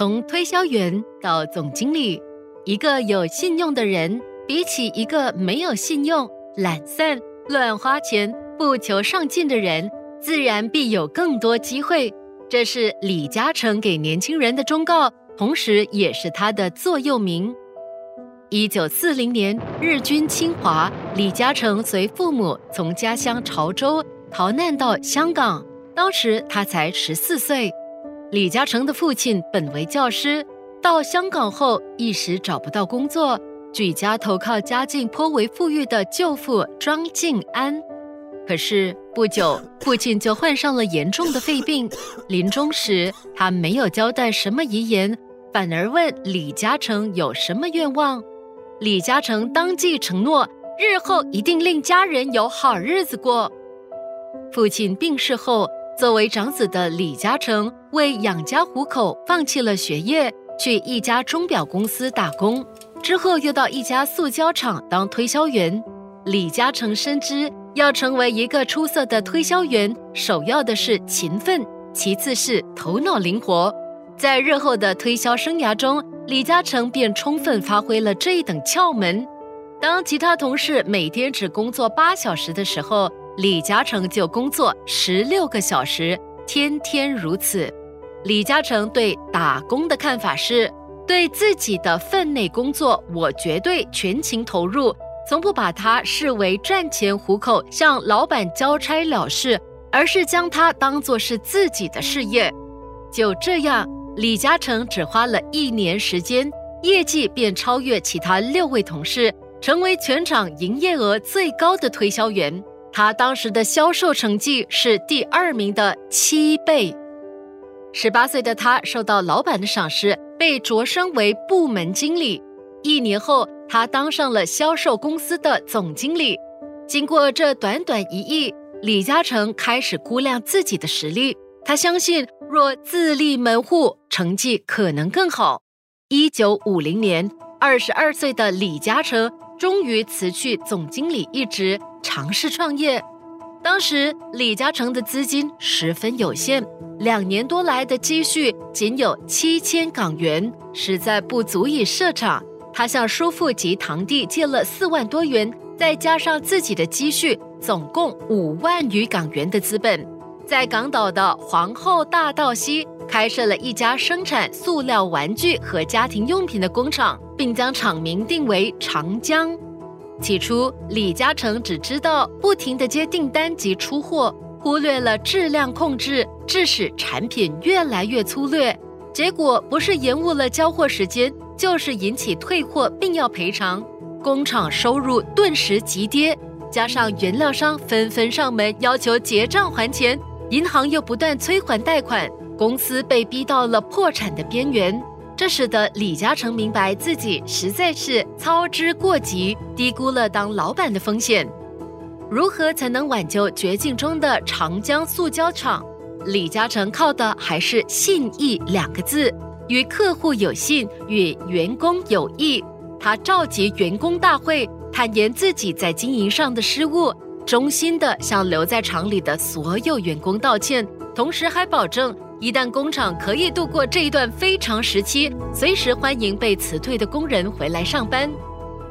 从推销员到总经理，一个有信用的人。比起一个没有信用、懒散、乱花钱、不求上进的人，自然必有更多机会。这是李嘉诚给年轻人的忠告，同时也是他的座右铭。一九四零年，日军侵华，李嘉诚随父母从家乡潮州逃难到香港，当时他才十四岁。李嘉诚的父亲本为教师，到香港后一时找不到工作。举家投靠家境颇为富裕的舅父庄敬安，可是不久，父亲就患上了严重的肺病。临终时，他没有交代什么遗言，反而问李嘉诚有什么愿望。李嘉诚当即承诺，日后一定令家人有好日子过。父亲病逝后，作为长子的李嘉诚为养家糊口，放弃了学业，去一家钟表公司打工。之后又到一家塑胶厂当推销员。李嘉诚深知，要成为一个出色的推销员，首要的是勤奋，其次是头脑灵活。在日后的推销生涯中，李嘉诚便充分发挥了这一等窍门。当其他同事每天只工作八小时的时候，李嘉诚就工作十六个小时，天天如此。李嘉诚对打工的看法是。对自己的分内工作，我绝对全情投入，从不把它视为赚钱糊口、向老板交差了事，而是将它当作是自己的事业。就这样，李嘉诚只花了一年时间，业绩便超越其他六位同事，成为全场营业额最高的推销员。他当时的销售成绩是第二名的七倍。十八岁的他受到老板的赏识。被擢升为部门经理，一年后，他当上了销售公司的总经理。经过这短短一役，李嘉诚开始估量自己的实力。他相信，若自立门户，成绩可能更好。一九五零年，二十二岁的李嘉诚终于辞去总经理一职，尝试创业。当时李嘉诚的资金十分有限，两年多来的积蓄仅有七千港元，实在不足以设厂。他向叔父及堂弟借了四万多元，再加上自己的积蓄，总共五万余港元的资本，在港岛的皇后大道西开设了一家生产塑料玩具和家庭用品的工厂，并将厂名定为长江。起初，李嘉诚只知道不停地接订单及出货，忽略了质量控制，致使产品越来越粗略。结果不是延误了交货时间，就是引起退货并要赔偿，工厂收入顿时急跌。加上原料商纷纷上门要求结账还钱，银行又不断催还贷款，公司被逼到了破产的边缘。这使得李嘉诚明白自己实在是操之过急，低估了当老板的风险。如何才能挽救绝境中的长江塑胶厂？李嘉诚靠的还是信义两个字，与客户有信，与员工有义。他召集员工大会，坦言自己在经营上的失误，衷心的向留在厂里的所有员工道歉，同时还保证。一旦工厂可以度过这一段非常时期，随时欢迎被辞退的工人回来上班。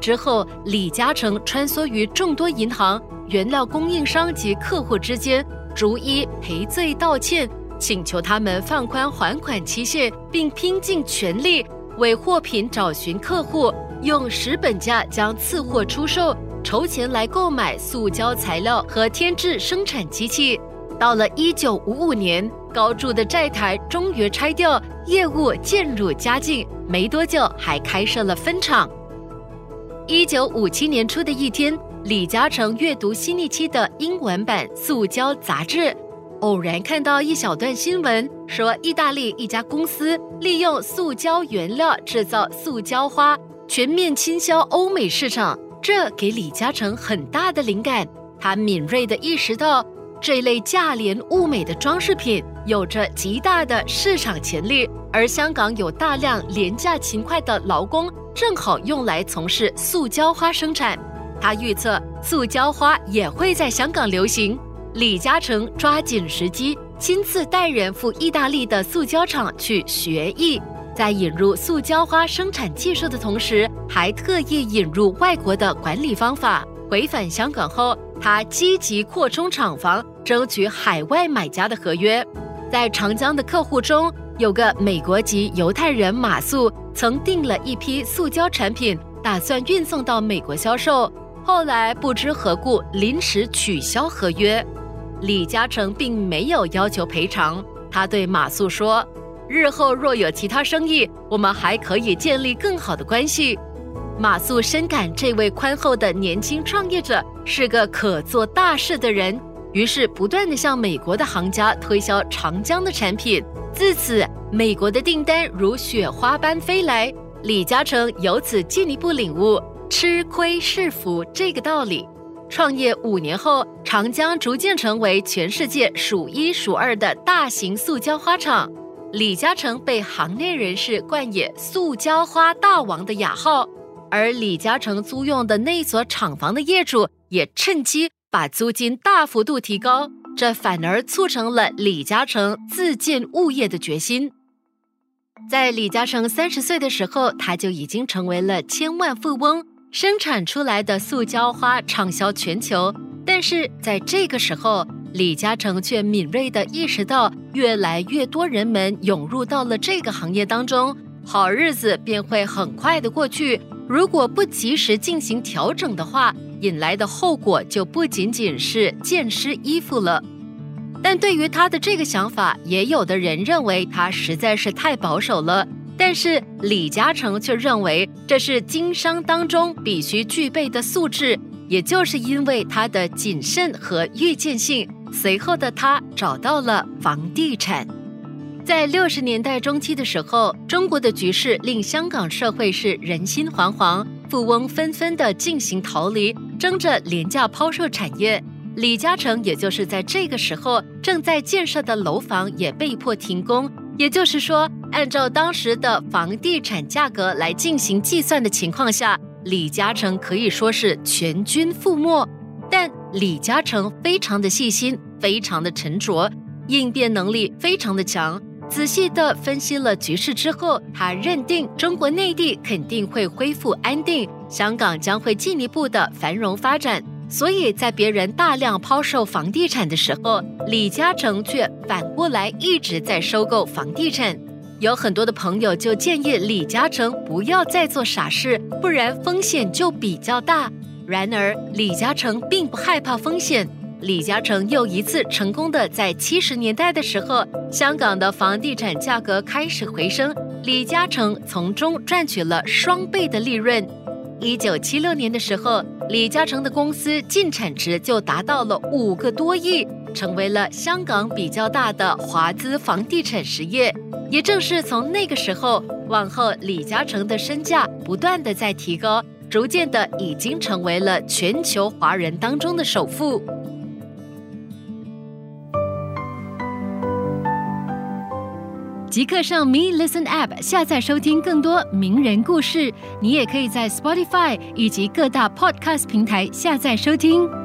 之后，李嘉诚穿梭于众多银行、原料供应商及客户之间，逐一赔罪道歉，请求他们放宽还款期限，并拼尽全力为货品找寻客户，用十本价将次货出售，筹钱来购买塑胶材料和添置生产机器。到了一九五五年。高筑的债台终于拆掉，业务渐入佳境。没多久，还开设了分厂。一九五七年初的一天，李嘉诚阅读新一期的英文版《塑胶》杂志，偶然看到一小段新闻，说意大利一家公司利用塑胶原料制造塑胶花，全面倾销欧美市场。这给李嘉诚很大的灵感，他敏锐地意识到这类价廉物美的装饰品有着极大的市场潜力，而香港有大量廉价勤快的劳工，正好用来从事塑胶花生产。他预测塑胶花也会在香港流行。李嘉诚抓紧时机，亲自带人赴意大利的塑胶厂去学艺，在引入塑胶花生产技术的同时，还特意引入外国的管理方法。回返香港后，他积极扩充厂房，争取海外买家的合约。在长江的客户中，有个美国籍犹太人马素，曾订了一批塑胶产品，打算运送到美国销售，后来不知何故临时取消合约。李嘉诚并没有要求赔偿，他对马素说：“日后若有其他生意，我们还可以建立更好的关系。”马素深感这位宽厚的年轻创业者是个可做大事的人，于是不断地向美国的行家推销长江的产品。自此，美国的订单如雪花般飞来。李嘉诚由此进一步领悟“吃亏是福”这个道理。创业五年后，长江逐渐成为全世界数一数二的大型塑胶花厂。李嘉诚被行内人士冠以“塑胶花大王”的雅号，而李嘉诚租用的那所厂房的业主也趁机把租金大幅度提高，这反而促成了李嘉诚自建物业的决心。在李嘉诚三十岁的时候，他就已经成为了千万富翁。生产出来的塑胶花畅销全球，但是在这个时候，李嘉诚却敏锐地意识到，越来越多人们涌入到了这个行业当中，好日子便会很快的过去。如果不及时进行调整的话，引来的后果就不仅仅是溅湿衣服了。但对于他的这个想法，也有的人认为他实在是太保守了。但是李嘉诚却认为这是经商当中必须具备的素质，也就是因为他的谨慎和预见性，随后的他找到了房地产。在六十年代中期的时候，中国的局势令香港社会是人心惶惶，富翁纷纷的进行逃离，争着廉价抛售产业。李嘉诚也就是在这个时候，正在建设的楼房也被迫停工。也就是说，按照当时的房地产价格来进行计算的情况下，李嘉诚可以说是全军覆没。但李嘉诚非常的细心，非常的沉着，应变能力非常的强。仔细的分析了局势之后，他认定中国内地肯定会恢复安定，香港将会进一步的繁荣发展。所以在别人大量抛售房地产的时候，李嘉诚却反过来一直在收购房地产。有很多的朋友就建议李嘉诚不要再做傻事，不然风险就比较大。然而李嘉诚并不害怕风险。李嘉诚又一次成功的在七十年代的时候，香港的房地产价格开始回升，李嘉诚从中赚取了双倍的利润。一九七六年的时候，李嘉诚的公司净产值就达到了五个多亿，成为了香港比较大的华资房地产实业。也正是从那个时候往后，李嘉诚的身价不断的在提高，逐渐的已经成为了全球华人当中的首富。即刻上 Me Listen App 下载收听更多名人故事。你也可以在 Spotify 以及各大 Podcast 平台下载收听。